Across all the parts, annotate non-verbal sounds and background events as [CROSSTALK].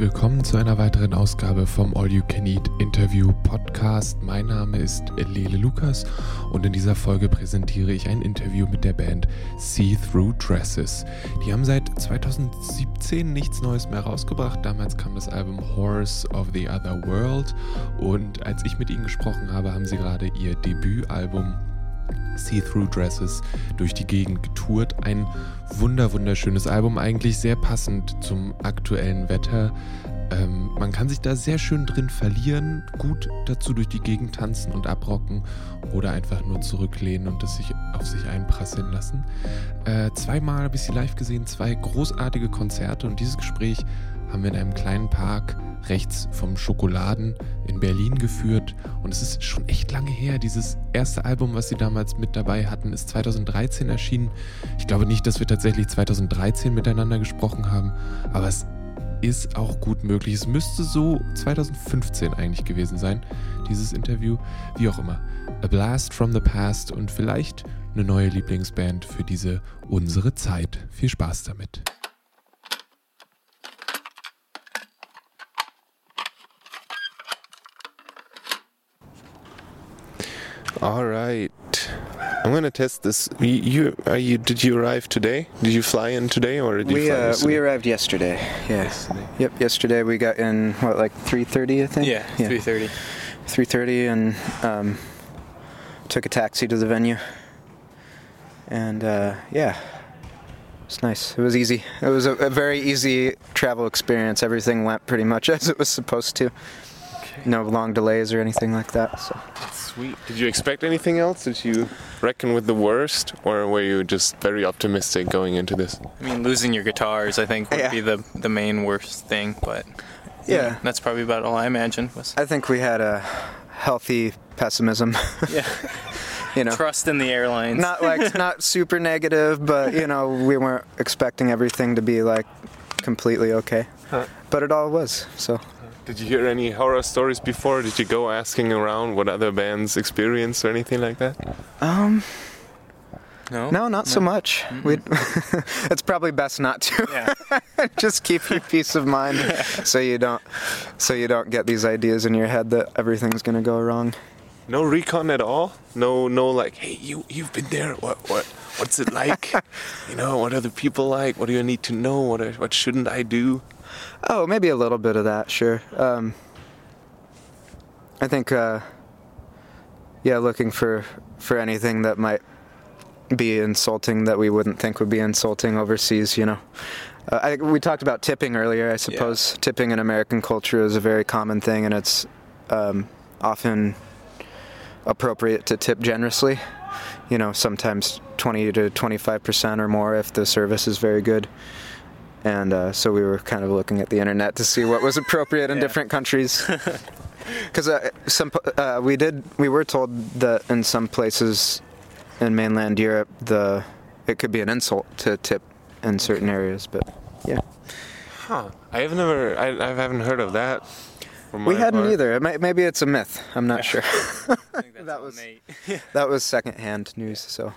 willkommen zu einer weiteren Ausgabe vom All You Can Eat Interview Podcast. Mein Name ist Lele Lukas und in dieser Folge präsentiere ich ein Interview mit der Band See Through Dresses. Die haben seit 2017 nichts Neues mehr rausgebracht. Damals kam das Album Horse of the Other World und als ich mit ihnen gesprochen habe, haben sie gerade ihr Debütalbum See-Through Dresses durch die Gegend getourt. Ein wunder wunderschönes Album, eigentlich sehr passend zum aktuellen Wetter. Ähm, man kann sich da sehr schön drin verlieren, gut dazu durch die Gegend tanzen und abrocken oder einfach nur zurücklehnen und das sich auf sich einprasseln lassen. Äh, zweimal habe ich sie live gesehen, zwei großartige Konzerte und dieses Gespräch haben wir in einem kleinen Park rechts vom Schokoladen in Berlin geführt. Und es ist schon echt lange her. Dieses erste Album, was sie damals mit dabei hatten, ist 2013 erschienen. Ich glaube nicht, dass wir tatsächlich 2013 miteinander gesprochen haben, aber es ist auch gut möglich. Es müsste so 2015 eigentlich gewesen sein, dieses Interview. Wie auch immer. A Blast from the Past und vielleicht eine neue Lieblingsband für diese unsere Zeit. Viel Spaß damit. All right. I'm gonna test this. You, you are you? Did you arrive today? Did you fly in today, or did you we fly uh, yesterday? we arrived yesterday. Yeah. Yesterday. Yep. Yesterday we got in what like 3:30 I think. Yeah, three thirty. 3:30 and um, took a taxi to the venue. And uh, yeah, it's nice. It was easy. It was a, a very easy travel experience. Everything went pretty much [LAUGHS] as it was supposed to. No long delays or anything like that. So. Sweet. Did you expect anything else? Did you reckon with the worst, or were you just very optimistic going into this? I mean, losing your guitars, I think, would Yeah. be the the main worst thing. But Yeah. that's probably about all I imagined was I think we had a healthy pessimism. [LAUGHS] yeah, [LAUGHS] you know. trust in the airlines. not like [LAUGHS] not super negative, but you know we weren't expecting everything to be like completely okay. Huh. But it all was. So Did you hear any horror stories before? Did you go asking around what other bands experienced or anything like that? um no, no, not so much. We [LAUGHS] it's probably best not to. Yeah, [LAUGHS] Just keep your peace of mind [LAUGHS] so you don't so you don't get these ideas in your head that everything's going to go wrong. No recon at all. No, no, like, hey, you you've been there. What what what's it like? you know, what are the people like? What do you need to know? What are, what shouldn't I do? Oh, maybe a little bit of that, sure. Um, I think, uh, yeah, looking for for anything that might be insulting that we wouldn't think would be insulting overseas, you know. Uh, I, we talked about tipping earlier. I suppose tipping in American culture is a very common thing, and it's um, often appropriate to tip generously. You know, sometimes 20 to 25 percent or more if the service is very good and uh, so we were kind of looking at the internet to see what was [LAUGHS] appropriate in Yeah. different countries. [LAUGHS] Because uh, some uh, we did we were told that in some places in mainland Europe the it could be an insult to tip in certain areas, but yeah, Huh? I have never. I, I haven't heard of that. we hadn't part. either. It may, maybe it's a myth. I'm not [LAUGHS] sure. Think that's That was- that was secondhand news. So,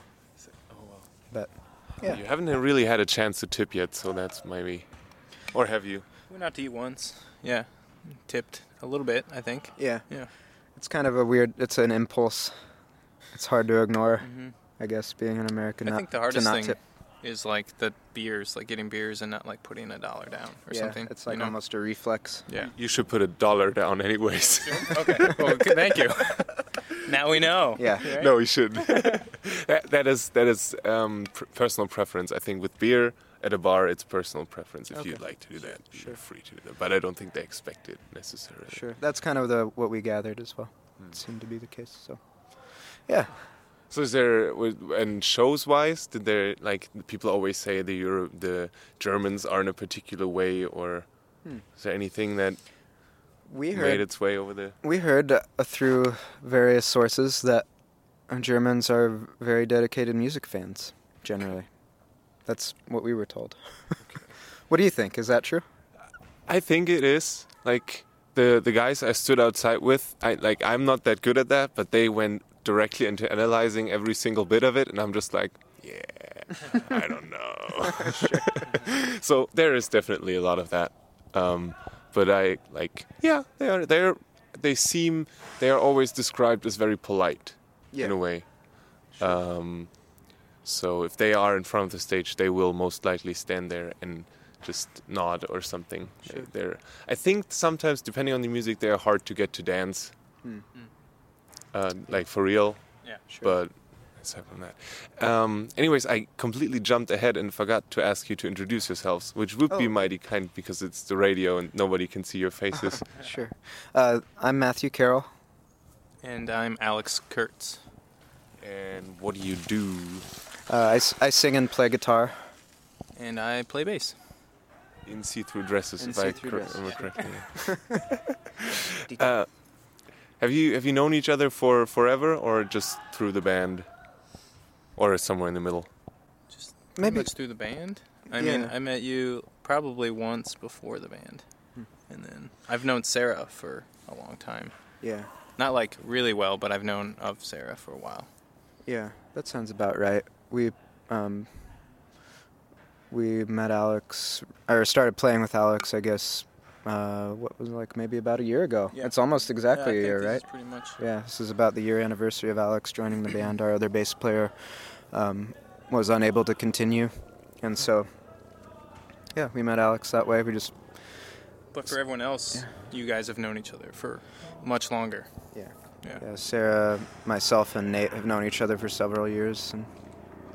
yeah. You haven't really had a chance to tip yet, so that's maybe. Or have you? We Went out to eat once. Yeah, tipped a little bit. I think. yeah, Yeah. it's kind of a weird. It's an impulse. It's hard to ignore. hmm I guess being an American. I not, think the hardest thing tip. is like the beers, like getting beers and not like putting a dollar down or yeah, something. It's like you know? almost a reflex. Yeah. You should put a dollar down, anyways. okay. Well, [LAUGHS] thank you. Now we know. Yeah. [LAUGHS] Right? no, we shouldn't. [LAUGHS] that, that is that is um, pr- personal preference. I think with beer at a bar, it's personal preference. If you'd like to do that, Sure. you're free to do that. But I don't think they expect it necessarily. Sure. That's kind of the what we gathered as well. It seemed to be the case. So, yeah. So is there was- and shows wise, did there like people always say the Euro, the Germans are in a particular way, or Hmm. is there anything that We made heard its way over there? we heard uh, through various sources that Germans are very dedicated music fans. Generally, that's what we were told. [LAUGHS] what do you think? Is that true? I think it is like the the guys I stood outside with. I like I'm not that good at that, but they went directly into analyzing every single bit of it, and I'm just like, yeah, [LAUGHS] I don't know. [LAUGHS] so there is definitely a lot of that. Um, but I like yeah they are they're they seem they are always described as very polite Yeah. in a way. Um, so if they are in front of the stage, they will most likely stand there and just nod or something. Sure. They're I think sometimes depending on the music, they are hard to get to dance, Hmm. uh, like for real. Yeah. sure. But aside from that, um, anyways, I completely jumped ahead and forgot to ask you to introduce yourselves, which would be Oh. mighty kind because it's the radio and nobody can see your faces. [LAUGHS] Sure. Uh, I'm Matthew Carroll. And I'm Alex Kurtz. and what do you do? Uh, I, s- I sing and play guitar. And I play bass. In see-through dresses, In if I see-through cor- dresses, remember correctly. [LAUGHS] uh, have you have you known each other for forever, or just through the band, or somewhere in the middle? Just Maybe- Maybe much through the band. I mean, I met you probably once before the band. Hmm. And then I've known Sarah for a long time. Yeah. Not like really well, but I've known of Sarah for a while. Yeah, that sounds about right. We um, we met Alex or started playing with Alex, I guess. Uh, what was it, like maybe about a year ago. Yeah. It's almost exactly Yeah, I a think year, right? pretty much. Yeah, this is about the year anniversary of Alex joining the band. Our other bass player um, was unable to continue, and so yeah, we met Alex that way. We just But for everyone else, you guys have known each other for much longer. yeah, Yeah. yeah. Sarah, myself, and Nate have known each other for several years, and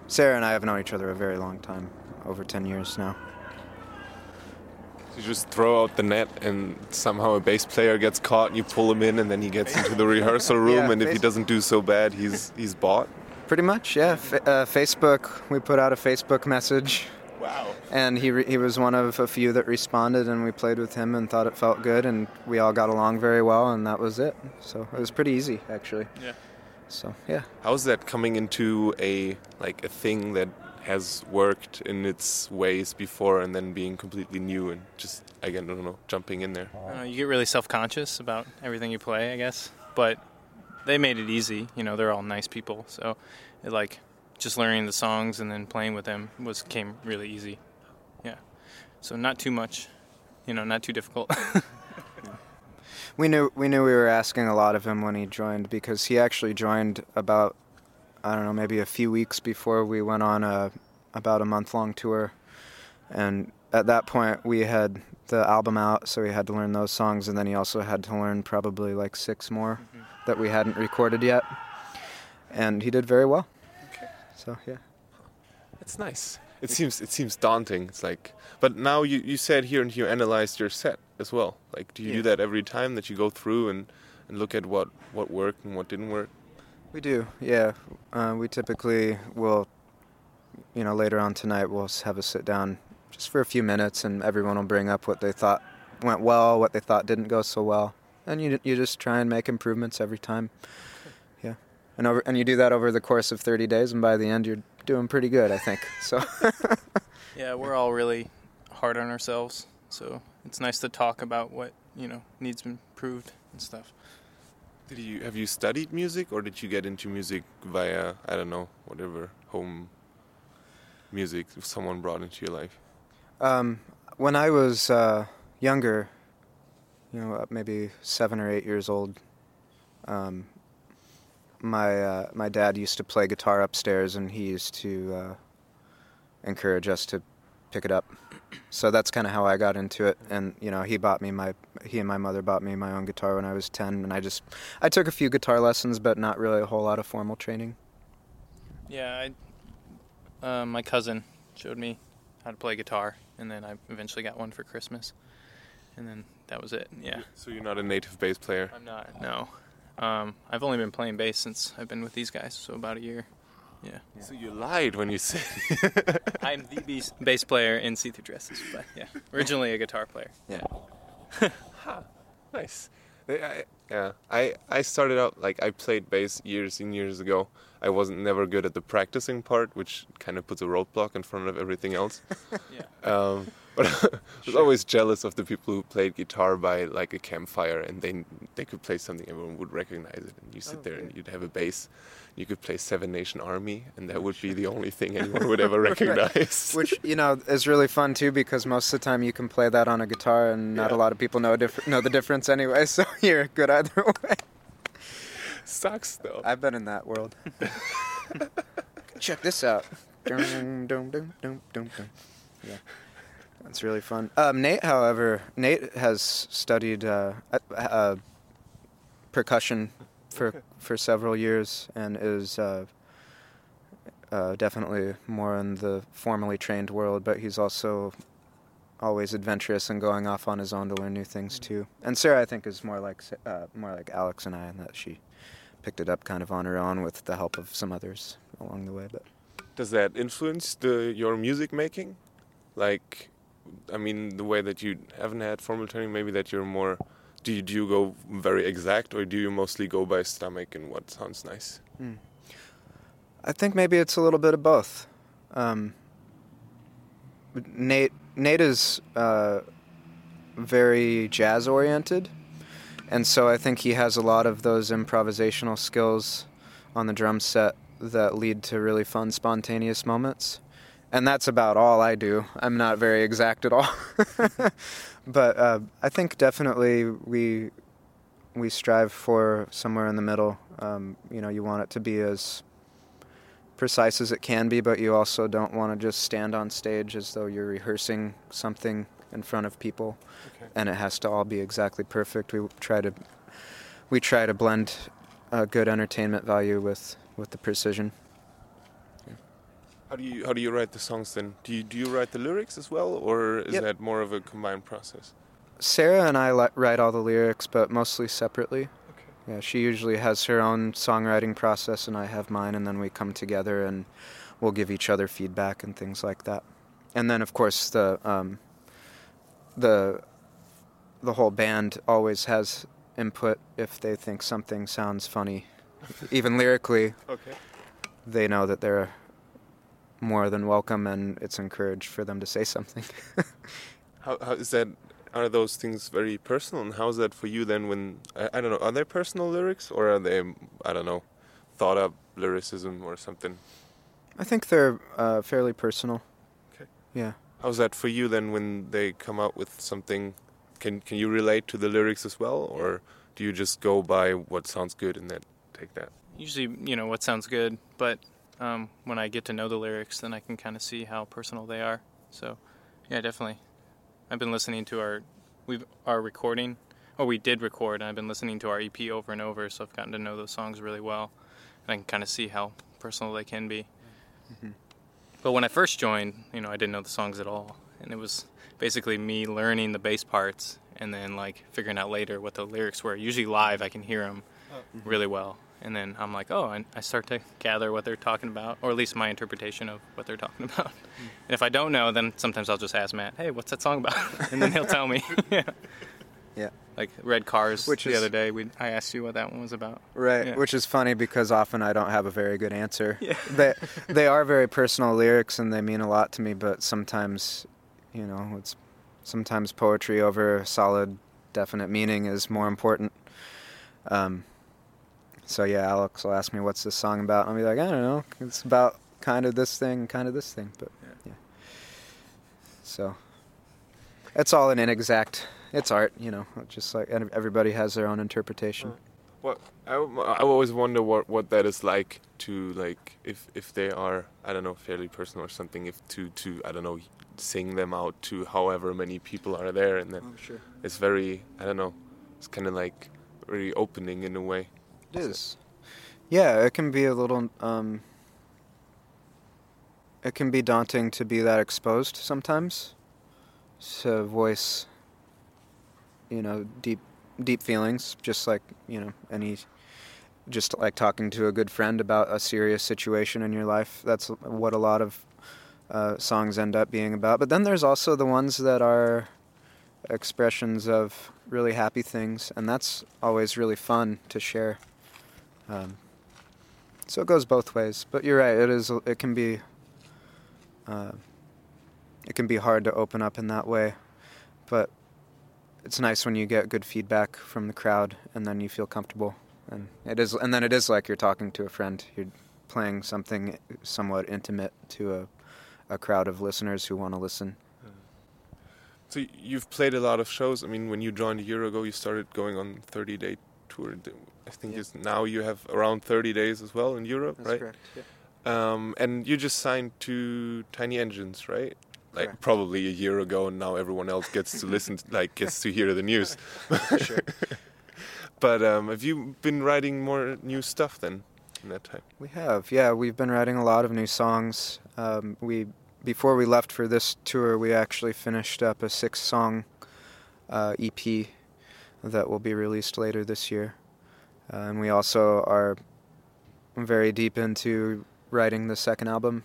Sarah and I have known each other a very long time, over ten years now. You just throw out the net, and somehow a bass player gets caught, and you pull him in, and then he gets into the rehearsal [LAUGHS] room, Yeah, and if he doesn't do so bad, he's he's bought. Pretty much, yeah. F- uh, Facebook, we put out a Facebook message, Wow. and he re- he was one of a few that responded, and we played with him and thought it felt good, and we all got along very well, and that was it. So it was pretty easy, actually. Yeah. So yeah, How's that coming into a like a thing that has worked in its ways before, and then being completely new and just again, I don't know, jumping in there? Uh, you get really self-conscious about everything you play, I guess. But they made it easy. You know, they're all nice people, so it like just learning the songs and then playing with them was came really easy. Yeah. So not too much. You know, not too difficult. [LAUGHS] we knew we knew we were asking a lot of him when he joined because he actually joined about I don't know maybe a few weeks before we went on a about a month long tour, and at that point we had the album out, so we had to learn those songs, and then he also had to learn probably like six more that we hadn't recorded yet, and he did very well. Okay. So yeah. It's nice. It seems it seems daunting. It's like, but now you you said here and you analyzed your set as well. Like, do you do that every time that you go through and and look at what what worked and what didn't work? We do, yeah. Uh, we typically will, you know, later on tonight we'll have a sit down just for a few minutes, and everyone will bring up what they thought went well, what they thought didn't go so well, and you you just try and make improvements every time. Yeah, and over and you do that over the course of 30 days, and by the end you're doing pretty good, I think. So [LAUGHS] yeah, we're all really hard on ourselves, so it's nice to talk about what you know needs improved and stuff. Did you have you studied music or did you get into music via I don't know whatever home music someone brought into your life? Um, when I was uh, younger, you know, maybe seven or eight years old, um, my uh, my dad used to play guitar upstairs, and he used to uh, encourage us to pick it up. So that's kind of how I got into it. And you know, he bought me my he and my mother bought me my own guitar when I was ten, and I just I took a few guitar lessons, but not really a whole lot of formal training. Yeah, I, uh, my cousin showed me how to play guitar, and then I eventually got one for Christmas, and then that was it. Yeah, So you're not a native bass player. I'm not. No, um, I've only been playing bass since I've been with these guys, so about a year. Yeah, So you lied when you said. [LAUGHS] I'm the bass, bass player in See Through Dresses, but yeah, originally a guitar player. Yeah. [LAUGHS] nice. I, I- yeah, I I started out like I played bass years and years ago. I wasn't never good at the practicing part, which kind of puts a roadblock in front of everything else. [LAUGHS] Yeah. Um, but [LAUGHS] I was always jealous of the people who played guitar by like a campfire and they they could play something everyone would recognize it and you sit Oh, there and you'd have a bass you could play Seven Nation Army and that would be the only thing [LAUGHS] anyone would ever recognize [LAUGHS] Which you know is really fun too because most of the time you can play that on a guitar and not Yeah. a lot of people know diff- know the difference anyway. So you're good either way. sucks though I've been in that world. Check this out. Dum, dum, dum, dum, dum, dum. Yeah, that's really fun. Um, Nate, however, Nate has studied uh, uh, percussion for Okay. for several years and is uh, uh, definitely more in the formally trained world. But he's also always adventurous and going off on his own to learn new things too. And Sarah, I think, is more like uh, more like Alex and I in that she picked it up kind of on her own with the help of some others along the way. But does that influence the your music making like I mean the way that you haven't had formal training maybe that you're more do you, do you go very exact or do you mostly go by stomach and what sounds nice I think maybe it's a little bit of both. Um, Nate Nate is uh, very jazz oriented, and so I think he has a lot of those improvisational skills on the drum set that lead to really fun, spontaneous moments. And that's about all I do. I'm not very exact at all, [LAUGHS] but uh, I think definitely we we strive for somewhere in the middle. Um, you know, you want it to be as precise as it can be, but you also don't want to just stand on stage as though you're rehearsing something in front of people, okay and it has to all be exactly perfect. We try to we try to blend a good entertainment value with with the precision. How do you how do you write the songs then do you do you write the lyrics as well or is Yep. that more of a combined process Sarah and I li- write all the lyrics, but mostly separately. okay Yeah, she usually has her own songwriting process, and I have mine, and then we come together and we'll give each other feedback and things like that. And then, of course, the um, the the whole band always has input if they think something sounds funny, [LAUGHS] even lyrically. okay They know that they're more than welcome, and it's encouraged for them to say something. [LAUGHS] how, how is that are those things very personal and how is that for you then when I, I don't know are they personal lyrics or are they I don't know thought up lyricism or something I think they're uh, fairly personal. Okay. Yeah. How's that for you then when they come out with something? Can can you relate to the lyrics as well, or do you just go by what sounds good and then take that? Usually, you know, what sounds good, but um, when I get to know the lyrics, then I can kind of see how personal they are. So, yeah, definitely. I've been listening to our we our recording, or we did record, and I've been listening to our EP over and over, so I've gotten to know those songs really well, and I can kind of see how personal they can be. But when I first joined, you know, I didn't know the songs at all, and it was basically me learning the bass parts and then like figuring out later what the lyrics were. Usually live, I can hear them really well, and then I'm like, oh, and I start to gather what they're talking about, or at least my interpretation of what they're talking [LAUGHS] about. And if I don't know, then sometimes I'll just ask Matt, hey, what's that song about? [LAUGHS] and then he'll tell me. [LAUGHS] yeah. Yeah. Like Red Cars Which the is- other day, we I asked you what that one was about. Right, Yeah. which is funny because often I don't have a very good answer. Yeah. they they are very personal lyrics and they mean a lot to me, but sometimes, you know, it's sometimes poetry over solid, definite meaning is more important. Um, so yeah, Alex will ask me what's this song about, and I'll be like, I don't know, it's about kind of this thing, kind of this thing, but Yeah. yeah. So it's all an inexact. It's art, you know. Just like everybody has their own interpretation. What I, I always wonder what what that is like to like if if they are I don't know fairly personal or something if to to I don't know sing them out to however many people are there and then Oh, sure. it's very I don't know it's kind of like very opening in a way. It is. Yeah, it can be a little. Um, it can be daunting to be that exposed sometimes. To voice, you know, deep, deep feelings, just like you know any, just like talking to a good friend about a serious situation in your life. That's what a lot of uh, songs end up being about. But then there's also the ones that are expressions of really happy things, and that's always really fun to share. Um, so it goes both ways. But you're right. It is. It can be. Uh, it can be hard to open up in that way, but it's nice when you get good feedback from the crowd and then you feel comfortable and it is and then it is like you're talking to a friend you're playing something somewhat intimate to a, a crowd of listeners who want to listen so you've played a lot of shows i mean when you joined a year ago you started going on 30 day tour i think yeah. now you have around 30 days as well in europe That's right correct, yeah. um, and you just signed to tiny engines right like Correct. probably a year ago, and now everyone else gets to listen, to, [LAUGHS] like gets to hear the news. [LAUGHS] sure. [LAUGHS] but um, have you been writing more new stuff then in that time? We have, yeah. We've been writing a lot of new songs. Um, we before we left for this tour, we actually finished up a six-song uh, EP that will be released later this year, uh, and we also are very deep into writing the second album.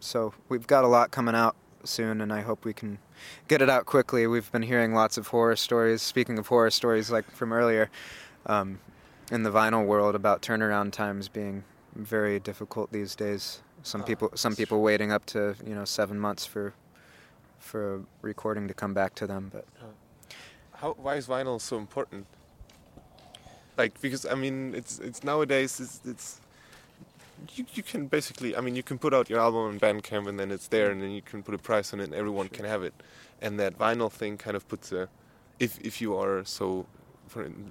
So we've got a lot coming out soon, and I hope we can get it out quickly. We've been hearing lots of horror stories. Speaking of horror stories, like from earlier, um, in the vinyl world, about turnaround times being very difficult these days. Some oh, people, some people waiting up to you know seven months for for a recording to come back to them. But how why is vinyl so important? Like because I mean it's it's nowadays it's, it's you, you can basically, I mean, you can put out your album on Bandcamp and then it's there, and then you can put a price on it, and everyone sure. can have it. And that vinyl thing kind of puts a, if if you are so,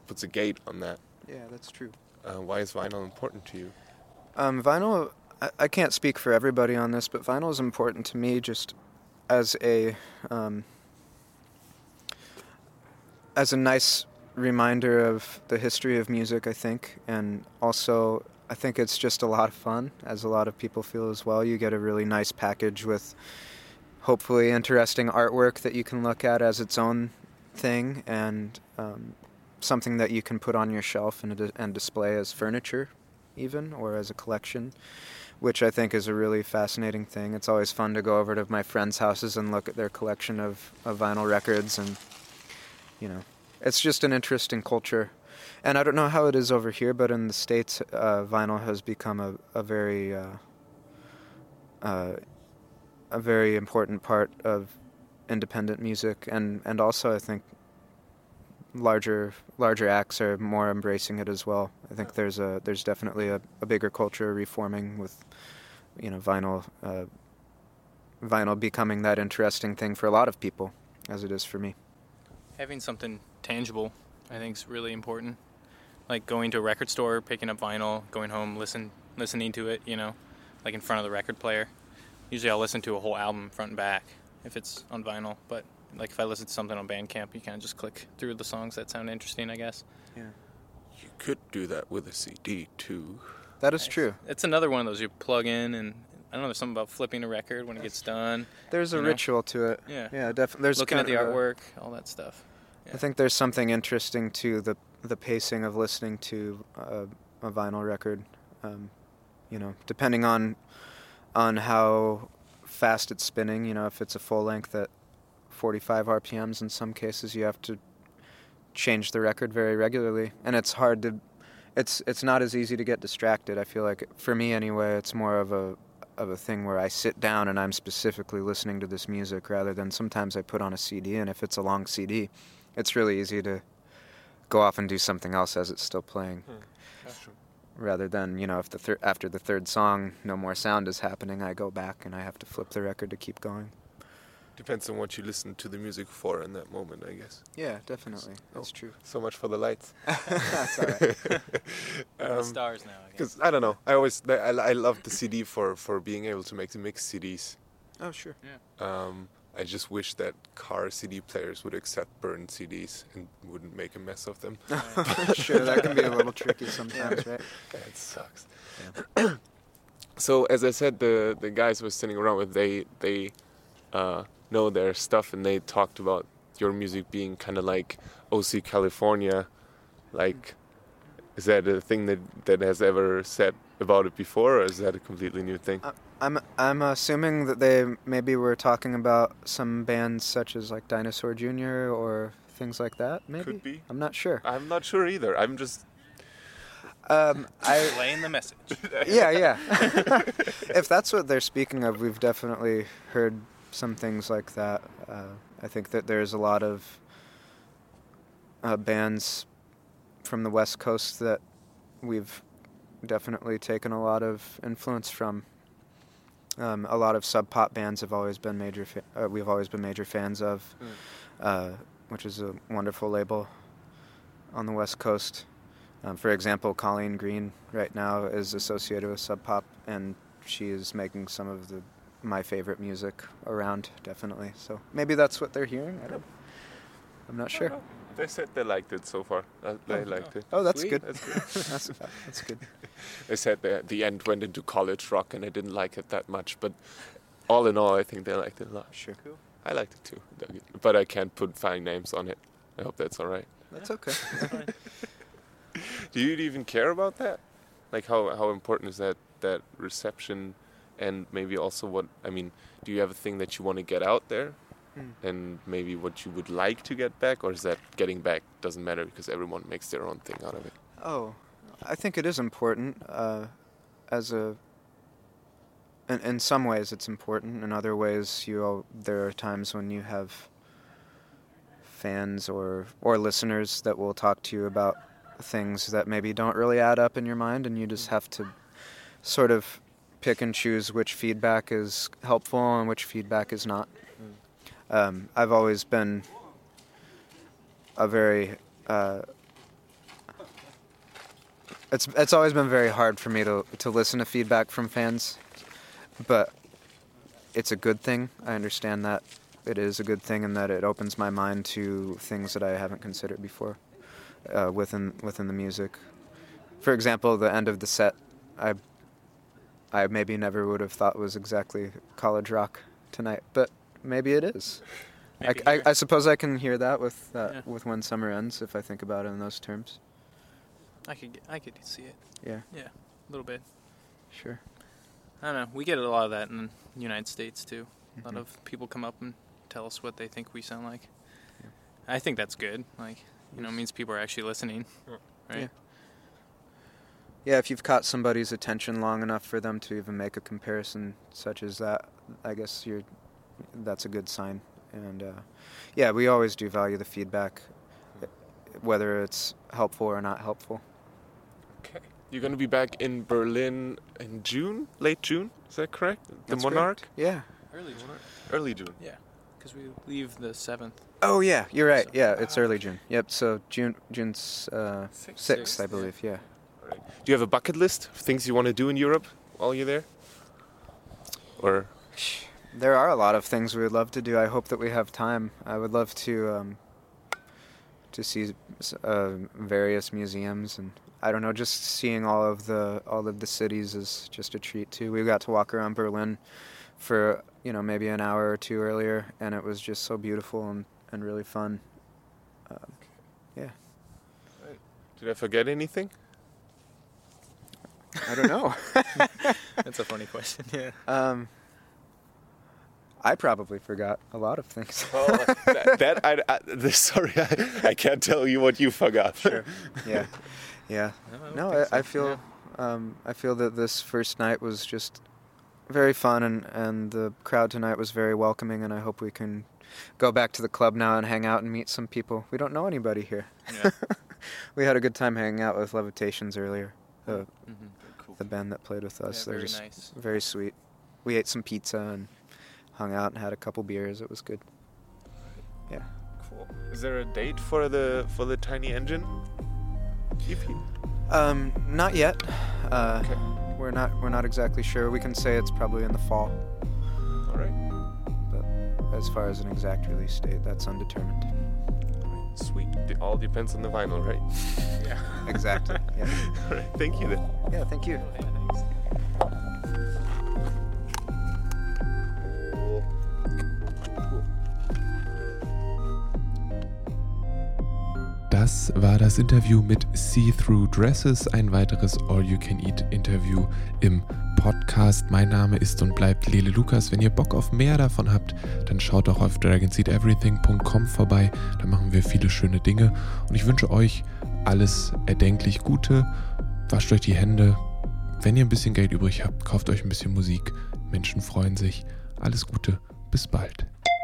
puts a gate on that. Yeah, that's true. Uh, why is vinyl important to you? Um, vinyl, I, I, can't speak for everybody on this, but vinyl is important to me just as a um, as a nice reminder of the history of music, I think, and also I think it's just a lot of fun, as a lot of people feel as well. You get a really nice package with hopefully interesting artwork that you can look at as its own thing and um, something that you can put on your shelf and, and display as furniture, even, or as a collection, which I think is a really fascinating thing. It's always fun to go over to my friends' houses and look at their collection of, of vinyl records, and, you know, it's just an interesting culture and I don't know how it is over here, but in the states, uh, vinyl has become a, a very uh, uh, a very important part of independent music, and, and also I think larger larger acts are more embracing it as well. I think there's a there's definitely a, a bigger culture reforming with you know vinyl uh, vinyl becoming that interesting thing for a lot of people as it is for me. Having something tangible, I think, is really important like going to a record store, picking up vinyl, going home, listen listening to it, you know, like in front of the record player. Usually I'll listen to a whole album front and back if it's on vinyl, but like if I listen to something on Bandcamp, you kind of just click through the songs that sound interesting, I guess. Yeah. You could do that with a CD too. That is true. It's another one of those you plug in and I don't know. There's something about flipping a record when it gets done. There's a know? ritual to it. Yeah, yeah, definitely. There's looking at the artwork, all that stuff. Yeah. I think there's something interesting to the the pacing of listening to a, a vinyl record. Um, you know, depending on on how fast it's spinning. You know, if it's a full length at 45 RPMs, in some cases you have to change the record very regularly, and it's hard to. It's it's not as easy to get distracted. I feel like for me anyway, it's more of a of a thing where I sit down and I'm specifically listening to this music rather than sometimes I put on a CD and if it's a long CD, it's really easy to go off and do something else as it's still playing. Hmm. Rather than you know, if the thir- after the third song, no more sound is happening, I go back and I have to flip the record to keep going. Depends on what you listen to the music for in that moment, I guess. Yeah, definitely. That's oh, true. So much for the lights. [LAUGHS] That's all right. [LAUGHS] um, stars now. Because I, I, don't know. I always I, I love the CD for for being able to make the mix CDs. Oh sure. Yeah. Um, I just wish that car CD players would accept burned CDs and wouldn't make a mess of them. [LAUGHS] sure, that can be a little tricky sometimes, right? [LAUGHS] It sucks. Yeah. [CLEARS THROAT] so as I said, the the guys I was sitting around with, they they uh, know their stuff, and they talked about your music being kind of like OC California. Like, is that a thing that that has ever said about it before, or is that a completely new thing? Uh, I'm I'm assuming that they maybe were talking about some bands such as like Dinosaur Jr. or things like that. Maybe could be. I'm not sure. I'm not sure either. I'm just. Um, I laying the message. [LAUGHS] yeah, yeah. [LAUGHS] if that's what they're speaking of, we've definitely heard some things like that. Uh, I think that there's a lot of uh, bands from the West Coast that we've definitely taken a lot of influence from. Um, a lot of sub pop bands have always been major. Fa- uh, we've always been major fans of, Mm. uh, which is a wonderful label on the West Coast. Um, for example, Colleen Green right now is associated with Sub Pop, and she is making some of the my favorite music around, definitely. So maybe that's what they're hearing. I don't, I'm not sure. They said they liked it so far. Uh, they liked it. Oh, that's Sweet. good. That's [LAUGHS] good. that's, that's good. They said that the end went into college rock and they didn't like it that much, but all in all, I think they liked it a lot. Sure. I liked it too, but I can't put fine names on it. I hope that's all right. That's okay. [LAUGHS] Do you even care about that? Like how how important is that that reception, and maybe also what I mean? Do you have a thing that you want to get out there, Hmm. and maybe what you would like to get back, or is that getting back doesn't matter because everyone makes their own thing out of it? Oh, I think it is important. Uh, as a, in, in some ways, it's important. In other ways, you al- there are times when you have fans or or listeners that will talk to you about things that maybe don't really add up in your mind, and you just have to sort of pick and choose which feedback is helpful and which feedback is not. Um, I've always been a very uh, it's it's always been very hard for me to to listen to feedback from fans, but it's a good thing. I understand that it is a good thing and that it opens my mind to things that I haven't considered before uh, within within the music. For example, the end of the set, I I maybe never would have thought was exactly college rock tonight, but maybe it is. Maybe I, I. I suppose I can hear that with uh, Yeah. with when summer ends if I think about it in those terms. I could get, I could see it. Yeah, Yeah, a little bit. sure. I don't know. We get a lot of that in the United States too. A lot Mhm. of people come up and tell us what they think we sound like. Yeah. I think that's good. Like, you know, it means people are actually listening. Yeah. Right? Yeah. Yeah, if you've caught somebody's attention long enough for them to even make a comparison such as that, I guess you're that's a good sign. And uh, yeah, we always do value the feedback, whether it's helpful or not helpful. Okay. You're gonna be back in Berlin in June, late June. Is that correct? The That's Monarch. correct. Yeah. Early June. Early June. Yeah, because we leave the seventh. Oh yeah, you're right. So- Yeah, it's early June. Yep. So June June's uh, Sixth. sixth, I yeah. believe. Yeah. Alright. Do you have a bucket list of things you want to do in Europe while you're there? Or There are a lot of things we would love to do. I hope that we have time. I would love to um, to see uh, various museums and I don't know, just seeing all of the all of the cities is just a treat too. We got to walk around Berlin for you know maybe an hour or two earlier, and it was just so beautiful and, and really fun. Um, yeah, did I forget anything? I don't know. [LAUGHS] [LAUGHS] That's a funny question. Yeah. um, I probably forgot a lot of things. Oh, that, [LAUGHS] that I, I this, sorry, I, I can't tell you what you forgot. Sure. yeah, yeah. don't No, think I, I feel Yeah. um, I feel that this first night was just very fun, and, and the crowd tonight was very welcoming, and I hope we can go back to the club now and hang out and meet some people. We don't know anybody here. Yeah. [LAUGHS] we had a good time hanging out with Levitations earlier, the hmm Cool. the band that played with us. Yeah, They're very just nice. very sweet. We ate some pizza and hung out and had a couple beers. It was good. Yeah. Cool. Is there a date for the for the tiny engine? EP? Um, not yet. Uh, Okay. We're not we're not exactly sure. We can say it's probably in the fall. All right. But as far as an exact release date, that's undetermined. All right. Sweet. It all depends on the vinyl, right? [LAUGHS] Yeah. Exactly. Yeah. [LAUGHS] All right. Thank you then. Yeah. Thank you. Yeah, Das war das Interview mit See-Through Dresses, ein weiteres All-You-Can-Eat-Interview im Podcast. Mein Name ist und bleibt Lele Lukas. Wenn ihr Bock auf mehr davon habt, dann schaut doch auf dragonseedeverything.com vorbei. Da machen wir viele schöne Dinge und ich wünsche euch alles erdenklich Gute. Wascht euch die Hände. Wenn ihr ein bisschen Geld übrig habt, kauft euch ein bisschen Musik. Menschen freuen sich. Alles Gute. Bis bald.